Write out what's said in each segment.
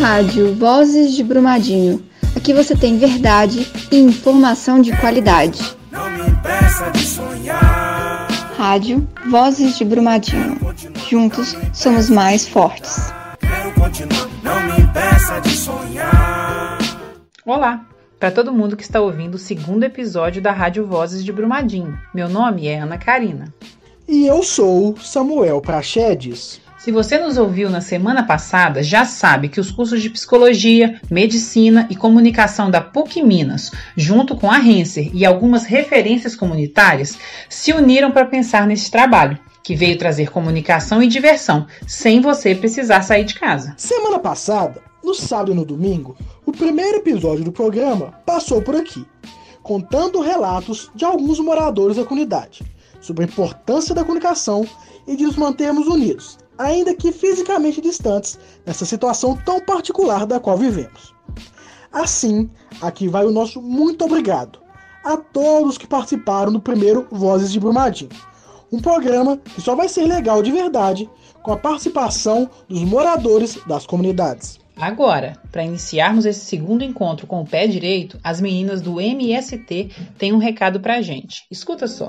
Rádio Vozes de Brumadinho. Aqui você tem verdade e informação de qualidade. Não me impeça de sonhar. Rádio Vozes de Brumadinho. Juntos somos mais fortes. Quero continuar, não me impeça de sonhar. Olá, para todo mundo que está ouvindo o segundo episódio da Rádio Vozes de Brumadinho. Meu nome é Ana Karina. E eu sou Samuel Prachedes. Se você nos ouviu na semana passada, já sabe que os cursos de Psicologia, Medicina e Comunicação da PUC Minas, junto com a Renser e algumas referências comunitárias, se uniram para pensar nesse trabalho, que veio trazer comunicação e diversão, sem você precisar sair de casa. Semana passada, no sábado e no domingo, o primeiro episódio do programa passou por aqui, contando relatos de alguns moradores da comunidade sobre a importância da comunicação e de nos mantermos unidos ainda que fisicamente distantes, nessa situação tão particular da qual vivemos. Assim, aqui vai o nosso muito obrigado a todos que participaram do primeiro Vozes de Brumadinho, um programa que só vai ser legal de verdade com a participação dos moradores das comunidades. Agora, para iniciarmos esse segundo encontro com o pé direito, as meninas do MST têm um recado para a gente. Escuta só.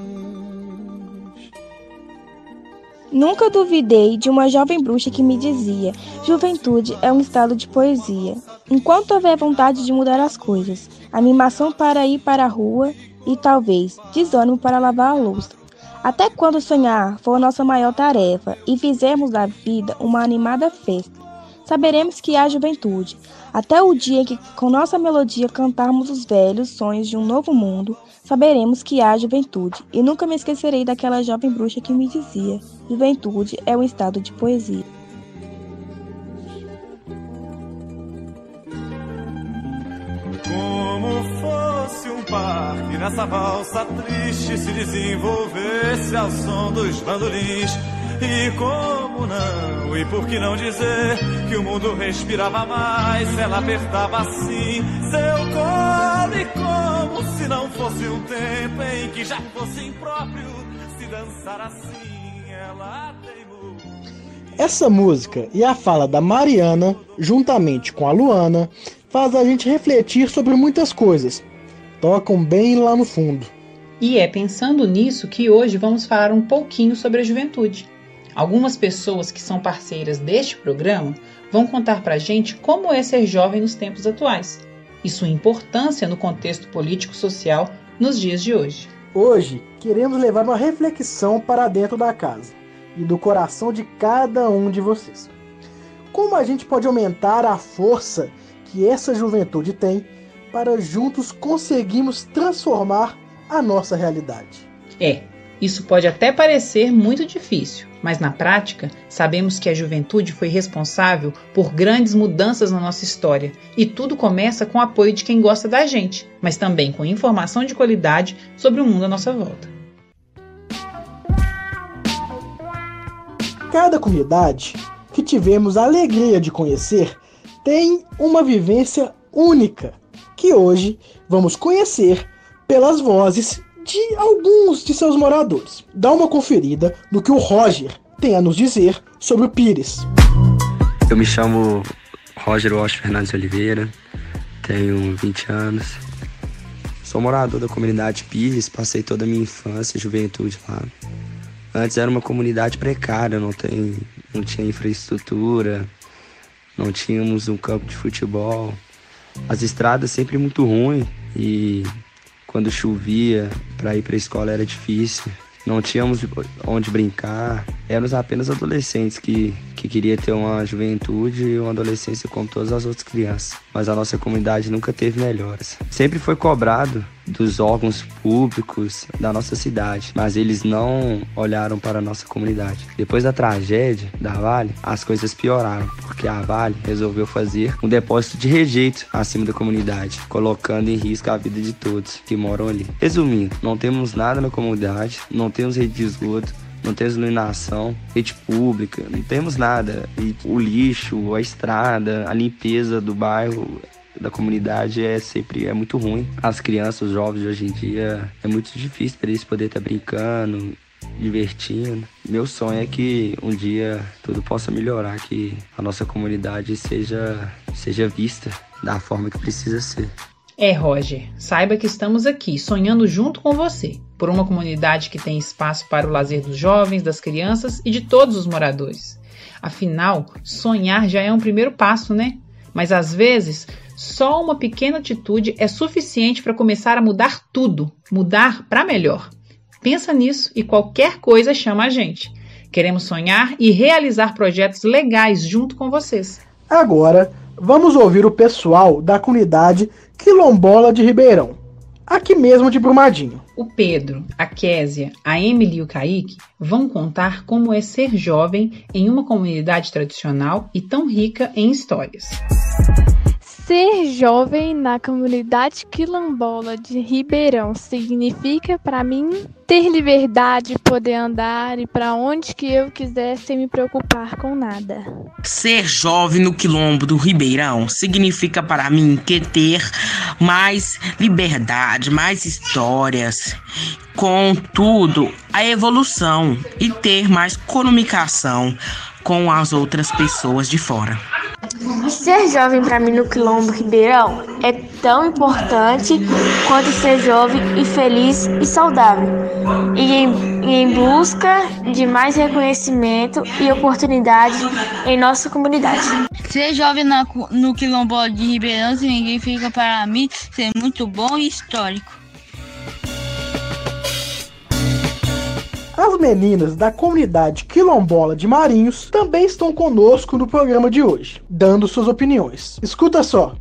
Nunca duvidei de uma jovem bruxa que me dizia: juventude é um estado de poesia. Enquanto houver vontade de mudar as coisas, animação para ir para a rua e talvez desânimo para lavar a louça. Até quando sonhar for a nossa maior tarefa e fizermos da vida uma animada festa, saberemos que há juventude. Até o dia em que, com nossa melodia, cantarmos os velhos sonhos de um novo mundo, saberemos que há juventude. E nunca me esquecerei daquela jovem bruxa que me dizia: juventude é um estado de poesia. Como fosse um parque nessa valsa triste se desenvolvesse ao som dos bandolins. E como não? E por que não dizer que o mundo respirava mais? Ela apertava assim seu colo e como se não fosse um tempo em que já fosse impróprio se dançar assim. Ela teimou. Essa música e a fala da Mariana, juntamente com a Luana, faz a gente refletir sobre muitas coisas. Tocam bem lá no fundo. E é pensando nisso que hoje vamos falar um pouquinho sobre a juventude. Algumas pessoas que são parceiras deste programa vão contar para a gente como é ser jovem nos tempos atuais e sua importância no contexto político-social nos dias de hoje. Hoje, queremos levar uma reflexão para dentro da casa e do coração de cada um de vocês. Como a gente pode aumentar a força que essa juventude tem para juntos conseguirmos transformar a nossa realidade? É, isso pode até parecer muito difícil, mas na prática, sabemos que a juventude foi responsável por grandes mudanças na nossa história, e tudo começa com o apoio de quem gosta da gente, mas também com informação de qualidade sobre o mundo à nossa volta. Cada comunidade que tivemos a alegria de conhecer tem uma vivência única, que hoje vamos conhecer pelas vozes de alguns de seus moradores. Dá uma conferida no que o Roger tem a nos dizer sobre o Pires. Eu me chamo Roger Walsh Fernandes Oliveira, tenho 20 anos. Sou morador da comunidade Pires, passei toda a minha infância e juventude lá. Antes era uma comunidade precária, não, tem, não tinha infraestrutura, não tínhamos um campo de futebol. As estradas sempre muito ruins e quando chovia, para ir para a escola era difícil. Não tínhamos onde brincar, éramos apenas adolescentes que, que queria ter uma juventude e uma adolescência como todas as outras crianças. Mas a nossa comunidade nunca teve melhoras. Sempre foi cobrado dos órgãos públicos da nossa cidade, mas eles não olharam para a nossa comunidade. Depois da tragédia da Vale, as coisas pioraram, porque a Vale resolveu fazer um depósito de rejeito acima da comunidade, colocando em risco a vida de todos que moram ali. Resumindo, não temos nada na comunidade, não temos rede de esgoto, não temos iluminação, rede pública, não temos nada. E o lixo, a estrada, a limpeza do bairro da comunidade é sempre é muito ruim. As crianças, os jovens de hoje em dia, é muito difícil para eles poderem estar tá brincando, divertindo. Meu sonho é que um dia tudo possa melhorar, que a nossa comunidade seja, seja vista da forma que precisa ser. É, Roger, saiba que estamos aqui sonhando junto com você, por uma comunidade que tem espaço para o lazer dos jovens, das crianças e de todos os moradores. Afinal, sonhar já é um primeiro passo, né? Mas às vezes, só uma pequena atitude é suficiente para começar a mudar tudo, mudar para melhor. Pensa nisso e qualquer coisa chama a gente. Queremos sonhar e realizar projetos legais junto com vocês. Agora, vamos ouvir o pessoal da comunidade Quilombola de Ribeirão, aqui mesmo de Brumadinho. O Pedro, a Késia, a Emily e o Kaique vão contar como é ser jovem em uma comunidade tradicional e tão rica em histórias. Ser jovem na comunidade quilombola de Ribeirão significa para mim ter liberdade, poder andar e para onde que eu quiser sem me preocupar com nada. Ser jovem no quilombo do Ribeirão significa para mim que ter mais liberdade, mais histórias, contudo, a evolução e ter mais comunicação com as outras pessoas de fora. Ser jovem para mim no Quilombo Ribeirão é tão importante quanto ser jovem e feliz e saudável, e em, e em busca de mais reconhecimento e oportunidade em nossa comunidade. Ser jovem na, no Quilombo de Ribeirão significa para mim ser muito bom e histórico. As meninas da comunidade quilombola de Marinhos também estão conosco no programa de hoje, dando suas opiniões. Escuta só.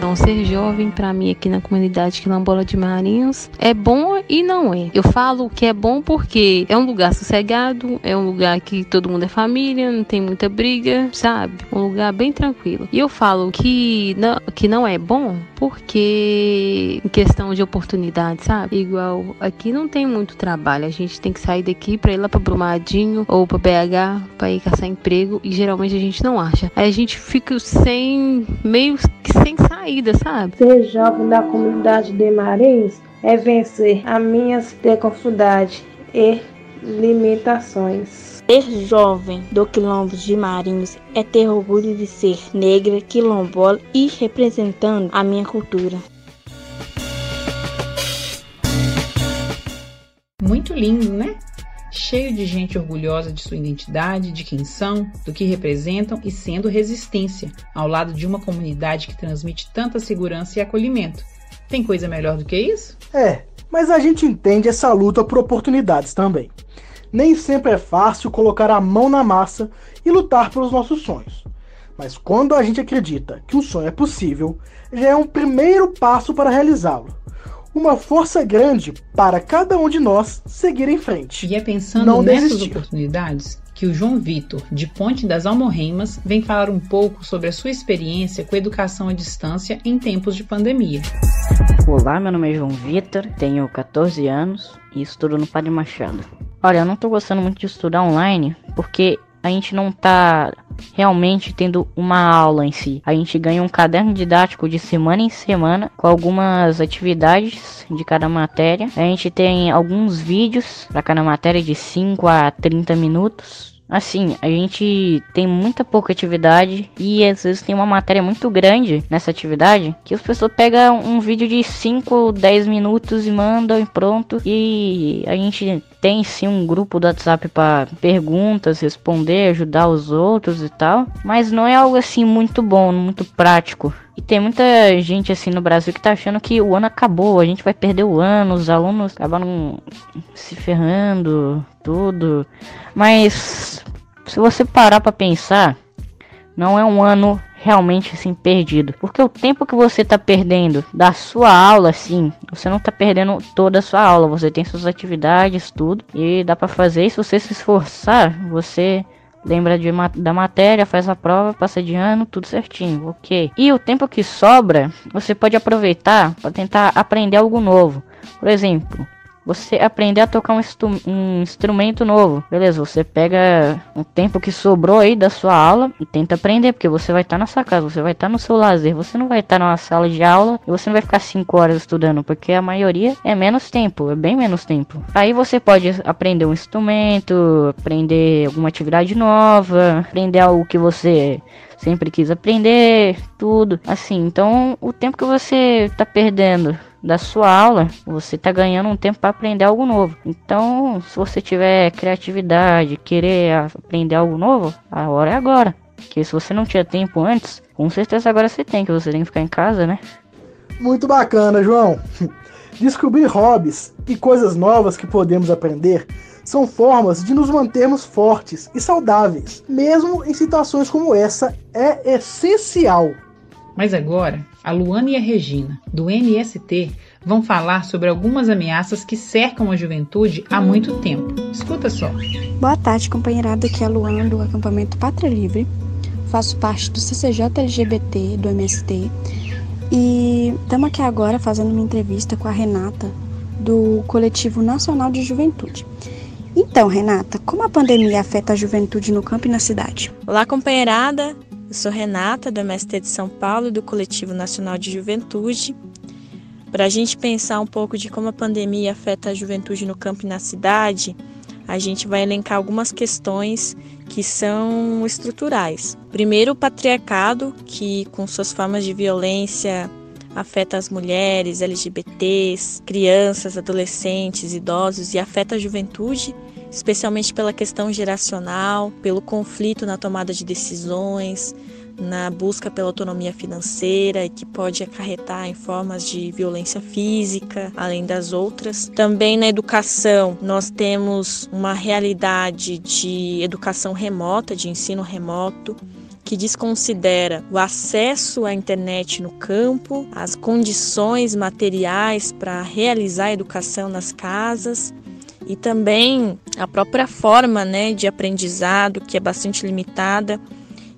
Então, ser jovem para mim aqui na comunidade Quilombola de Marinhos é bom e não é. Eu falo que é bom porque é um lugar sossegado, é um lugar que todo mundo é família, não tem muita briga, sabe? Um lugar bem tranquilo. E eu falo que não, que não é bom porque em questão de oportunidade, sabe? Igual aqui não tem muito trabalho, a gente tem que sair daqui para ir lá para Brumadinho ou para BH para ir caçar emprego e geralmente a gente não acha. Aí a gente fica sem meio que sem sair saída, sabe? Ser jovem da comunidade de Marins é vencer as minhas dificuldades e limitações. Ser jovem do quilombo de Marinhos é ter orgulho de ser negra, quilombola e representando a minha cultura. Muito lindo, né? Cheio de gente orgulhosa de sua identidade, de quem são, do que representam e sendo resistência, ao lado de uma comunidade que transmite tanta segurança e acolhimento. Tem coisa melhor do que isso? É, mas a gente entende essa luta por oportunidades também. Nem sempre é fácil colocar a mão na massa e lutar pelos nossos sonhos. Mas quando a gente acredita que um sonho é possível, já é um primeiro passo para realizá-lo uma força grande para cada um de nós seguir em frente. E é pensando Não nessas desistir. oportunidades que o João Vitor, de Ponte das Almorreimas, vem falar um pouco sobre a sua experiência com educação à distância em tempos de pandemia. Olá, meu nome é João Vitor, tenho 14 anos e estudo no Padre Machado. Olha, eu não estou gostando muito de estudar online porque a gente não tá realmente tendo uma aula em si. A gente ganha um caderno didático de semana em semana com algumas atividades de cada matéria. A gente tem alguns vídeos para cada matéria de 5 a 30 minutos Assim, a gente tem muita pouca atividade e às vezes tem uma matéria muito grande nessa atividade que as pessoas pegam um vídeo de 5, 10 minutos e mandam e pronto. E a gente tem sim um grupo do WhatsApp para perguntas, responder, ajudar os outros e tal, mas não é algo assim muito bom, muito prático. E tem muita gente assim no Brasil que tá achando que o ano acabou, a gente vai perder o ano, os alunos acabaram se ferrando, tudo. Mas se você parar para pensar, não é um ano realmente assim perdido. Porque o tempo que você tá perdendo da sua aula assim, você não tá perdendo toda a sua aula, você tem suas atividades, tudo, e dá para fazer, e se você se esforçar, você lembra de, da matéria, faz a prova, passa de ano, tudo certinho, ok. E o tempo que sobra, você pode aproveitar para tentar aprender algo novo. Por exemplo, você aprender a tocar um, um, instrumento novo. Beleza, você pega um tempo que sobrou aí da sua aula e tenta aprender, porque você vai estar tá na sua casa, você vai estar tá no seu lazer, você não vai estar tá numa sala de aula e você não vai ficar 5 horas estudando, porque a maioria é menos tempo, é bem menos tempo. Aí você pode aprender um instrumento, aprender alguma atividade nova, aprender algo que você sempre quis aprender, tudo. Assim, então o tempo que você tá perdendo da sua aula, você está ganhando um tempo para aprender algo novo. Então, se você tiver criatividade, querer aprender algo novo, a hora é agora. Porque se você não tinha tempo antes, com certeza agora você tem, que você tem que ficar em casa, né? Muito bacana, João. Descobrir hobbies e coisas novas que podemos aprender são formas de nos mantermos fortes e saudáveis. Mesmo em situações como essa, é essencial. Mas agora, a Luana e a Regina, do MST, vão falar sobre algumas ameaças que cercam a juventude há muito tempo. Escuta só. Boa tarde, companheirada. Aqui é a Luana, do acampamento Pátria Livre. Faço parte do CCJ LGBT, do MST. E estamos aqui agora fazendo uma entrevista com a Renata, do Coletivo Nacional de Juventude. Então, Renata, como a pandemia afeta a juventude no campo e na cidade? Olá, companheirada. Eu sou Renata, do MST de São Paulo e do Coletivo Nacional de Juventude. Para a gente pensar um pouco de como a pandemia afeta a juventude no campo e na cidade, a gente vai elencar algumas questões que são estruturais. Primeiro, o patriarcado, que com suas formas de violência afeta as mulheres, LGBTs, crianças, adolescentes, idosos e afeta a juventude especialmente pela questão geracional, pelo conflito na tomada de decisões, na busca pela autonomia financeira e que pode acarretar em formas de violência física, além das outras. Também na educação, nós temos uma realidade de educação remota, de ensino remoto, que desconsidera o acesso à internet no campo, as condições materiais para realizar a educação nas casas e também a própria forma né, de aprendizado, que é bastante limitada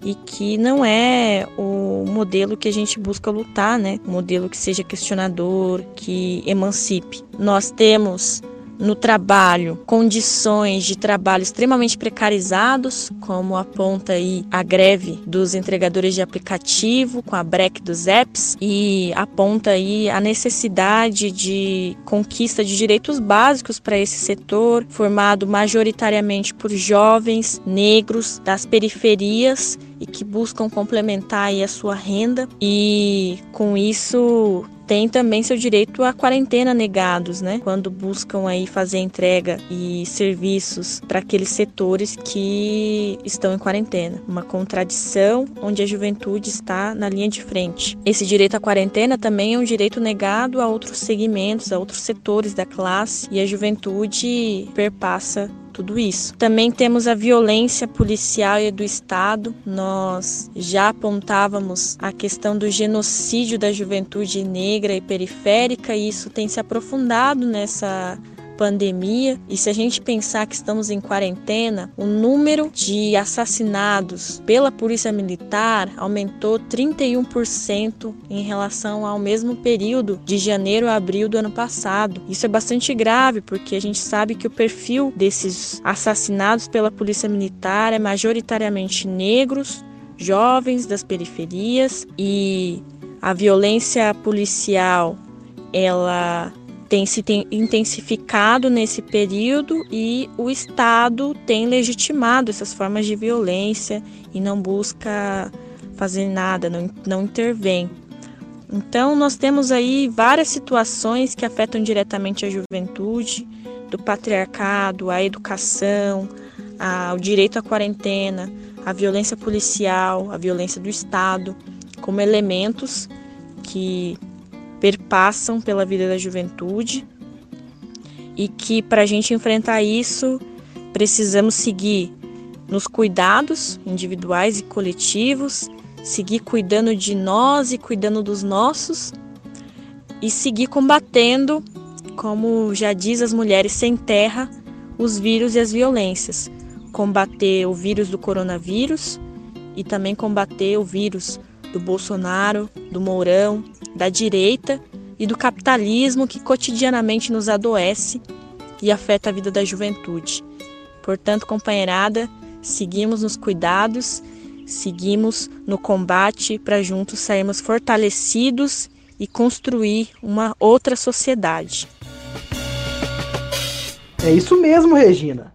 e que não é o modelo que a gente busca lutar, né? Um modelo que seja questionador, que emancipe. Nós temos no trabalho, condições de trabalho extremamente precarizados, como aponta aí a greve dos entregadores de aplicativo com a break dos apps e aponta aí a necessidade de conquista de direitos básicos para esse setor, formado majoritariamente por jovens negros das periferias e que buscam complementar aí a sua renda e com isso tem também seu direito à quarentena negados, né? Quando buscam aí fazer entrega e serviços para aqueles setores que estão em quarentena. Uma contradição onde a juventude está na linha de frente. Esse direito à quarentena também é um direito negado a outros segmentos, a outros setores da classe e a juventude perpassa tudo isso. Também temos a violência policial e do Estado. Nós já apontávamos a questão do genocídio da juventude negra e periférica, e isso tem se aprofundado nessa pandemia. E se a gente pensar que estamos em quarentena, o número de assassinados pela Polícia Militar aumentou 31% em relação ao mesmo período de janeiro a abril do ano passado. Isso é bastante grave porque a gente sabe que o perfil desses assassinados pela Polícia Militar é majoritariamente negros, jovens das periferias e a violência policial ela tem se intensificado nesse período e o Estado tem legitimado essas formas de violência e não busca fazer nada, não, não intervém. Então, nós temos aí várias situações que afetam diretamente a juventude, do patriarcado, a educação, a, o direito à quarentena, a violência policial, a violência do Estado como elementos que perpassam pela vida da juventude e que para a gente enfrentar isso precisamos seguir nos cuidados individuais e coletivos, seguir cuidando de nós e cuidando dos nossos e seguir combatendo, como já diz as mulheres sem terra, os vírus e as violências. Combater o vírus do coronavírus e também combater o vírus do Bolsonaro, do Mourão, da direita e do capitalismo que cotidianamente nos adoece e afeta a vida da juventude. Portanto, companheirada, seguimos nos cuidados, seguimos no combate para juntos sairmos fortalecidos e construir uma outra sociedade. É isso mesmo, Regina.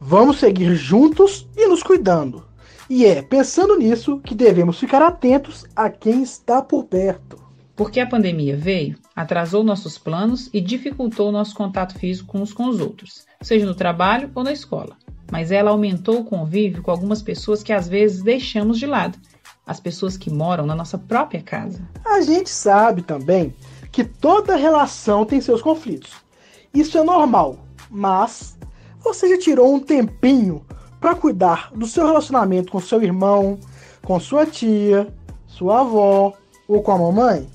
Vamos seguir juntos e nos cuidando. E é pensando nisso que devemos ficar atentos a quem está por perto. Porque a pandemia veio, atrasou nossos planos e dificultou nosso contato físico uns com os outros, seja no trabalho ou na escola. Mas ela aumentou o convívio com algumas pessoas que às vezes deixamos de lado, as pessoas que moram na nossa própria casa. A gente sabe também que toda relação tem seus conflitos. Isso é normal, mas você já tirou um tempinho para cuidar do seu relacionamento com seu irmão, com sua tia, sua avó ou com a mamãe,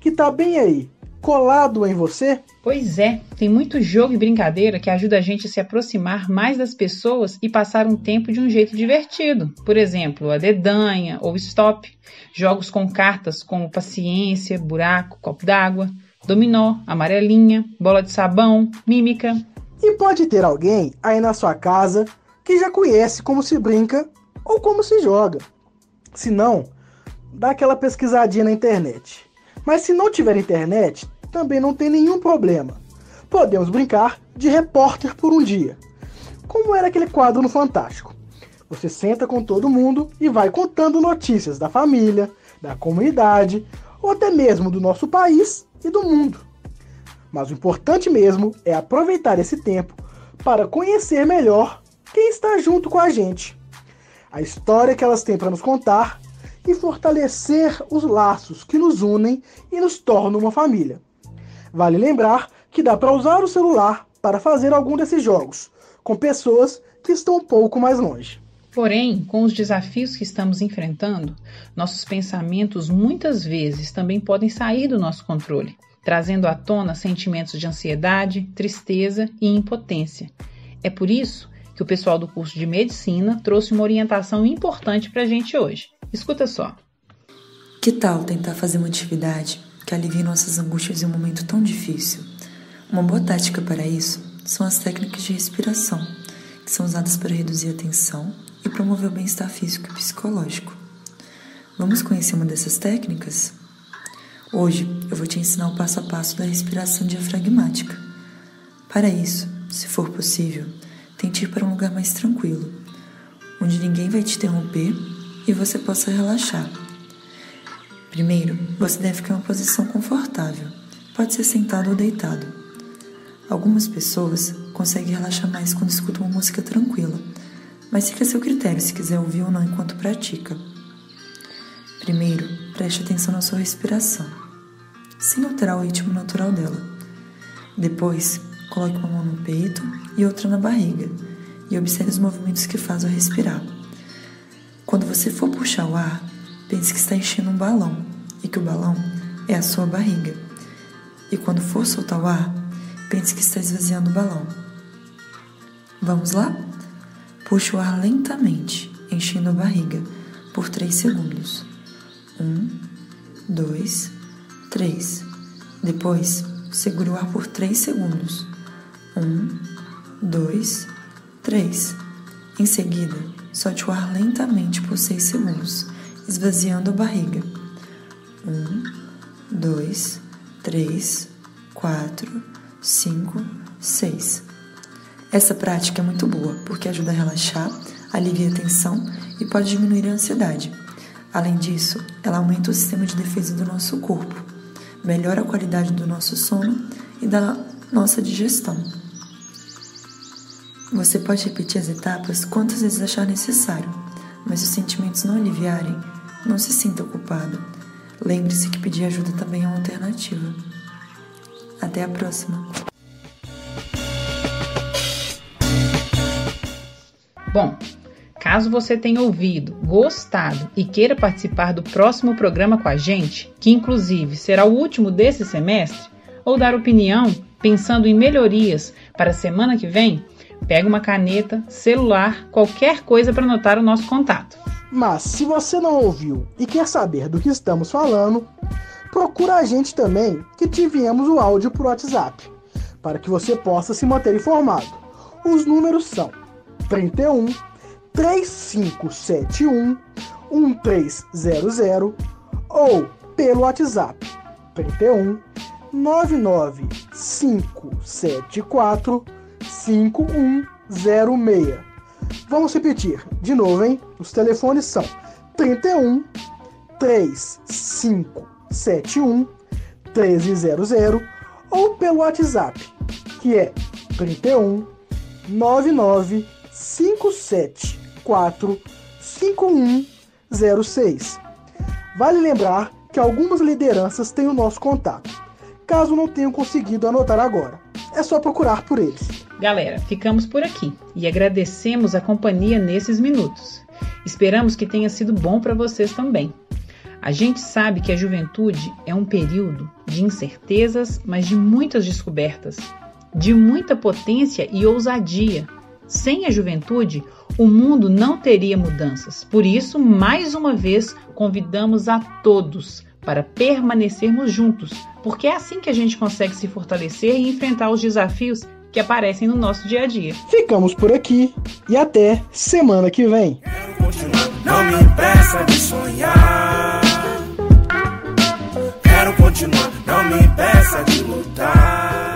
que tá bem aí, colado em você? Pois é, tem muito jogo e brincadeira que ajuda a gente a se aproximar mais das pessoas e passar um tempo de um jeito divertido. Por exemplo, a dedanha ou stop, jogos com cartas como paciência, buraco, copo d'água, dominó, amarelinha, bola de sabão, mímica. E pode ter alguém aí na sua casa que já conhece como se brinca ou como se joga. Se não, dá aquela pesquisadinha na internet. Mas se não tiver internet, também não tem nenhum problema. Podemos brincar de repórter por um dia. Como era aquele quadro no Fantástico. Você senta com todo mundo e vai contando notícias da família, da comunidade ou até mesmo do nosso país e do mundo. Mas o importante mesmo é aproveitar esse tempo para conhecer melhor quem está junto com a gente, a história que elas têm para nos contar e fortalecer os laços que nos unem e nos tornam uma família. Vale lembrar que dá para usar o celular para fazer algum desses jogos, com pessoas que estão um pouco mais longe. Porém, com os desafios que estamos enfrentando, nossos pensamentos muitas vezes também podem sair do nosso controle, trazendo à tona sentimentos de ansiedade, tristeza e impotência. É por isso que o pessoal do curso de medicina trouxe uma orientação importante para a gente hoje. Escuta só. Que tal tentar fazer uma atividade que alivie nossas angústias em um momento tão difícil? Uma boa tática para isso são as técnicas de respiração, que são usadas para reduzir a tensão e promover o bem-estar físico e psicológico. Vamos conhecer uma dessas técnicas? Hoje eu vou te ensinar o passo a passo da respiração diafragmática. Para isso, se for possível, Tente ir para um lugar mais tranquilo, onde ninguém vai te interromper e você possa relaxar. Primeiro, você deve ficar em uma posição confortável. Pode ser sentado ou deitado. Algumas pessoas conseguem relaxar mais quando escutam uma música tranquila, mas fica a seu critério se quiser ouvir ou não enquanto pratica. Primeiro, preste atenção na sua respiração, sem alterar o ritmo natural dela. Depois, Coloque uma mão no peito e outra na barriga e observe os movimentos que faz ao respirar. Quando você for puxar o ar, pense que está enchendo um balão e que o balão é a sua barriga. E quando for soltar o ar, pense que está esvaziando o balão. Vamos lá? Puxe o ar lentamente, enchendo a barriga por 3 segundos. Um, dois, três. Depois, segure o ar por 3 segundos. Um, dois, três. Em seguida, solte o ar lentamente por seis segundos, esvaziando a barriga. Um, dois, três, quatro, cinco, seis. Essa prática é muito boa porque ajuda a relaxar, alivia a tensão e pode diminuir a ansiedade. Além disso, ela aumenta o sistema de defesa do nosso corpo, melhora a qualidade do nosso sono e da nossa digestão. Você pode repetir as etapas quantas vezes achar necessário, mas se os sentimentos não aliviarem, não se sinta culpado. Lembre-se que pedir ajuda também é uma alternativa. Até a próxima. Bom, caso você tenha ouvido, gostado e queira participar do próximo programa com a gente, que inclusive será o último desse semestre, ou dar opinião pensando em melhorias para a semana que vem, pega uma caneta, celular, qualquer coisa para anotar o nosso contato. Mas se você não ouviu e quer saber do que estamos falando, procura a gente também que te enviamos o áudio por WhatsApp, para que você possa se manter informado. Os números são 31 3571 1300 ou pelo WhatsApp 31 99574 5106. Vamos repetir de novo, hein? Os telefones são 31 3571 1300 ou pelo WhatsApp, que é 31 99 574 5106. Vale lembrar que algumas lideranças têm o nosso contato, caso não tenham conseguido anotar agora. É só procurar por eles. Galera, ficamos por aqui e agradecemos a companhia nesses minutos. Esperamos que tenha sido bom para vocês também. A gente sabe que a juventude é um período de incertezas, mas de muitas descobertas, de muita potência e ousadia. Sem a juventude, o mundo não teria mudanças. Por isso, mais uma vez, convidamos a todos para permanecermos juntos, porque é assim que a gente consegue se fortalecer e enfrentar os desafios que aparecem no nosso dia a dia. Ficamos por aqui e até semana que vem. Não me impeça de sonhar. Quero continuar, não me impeça de lutar.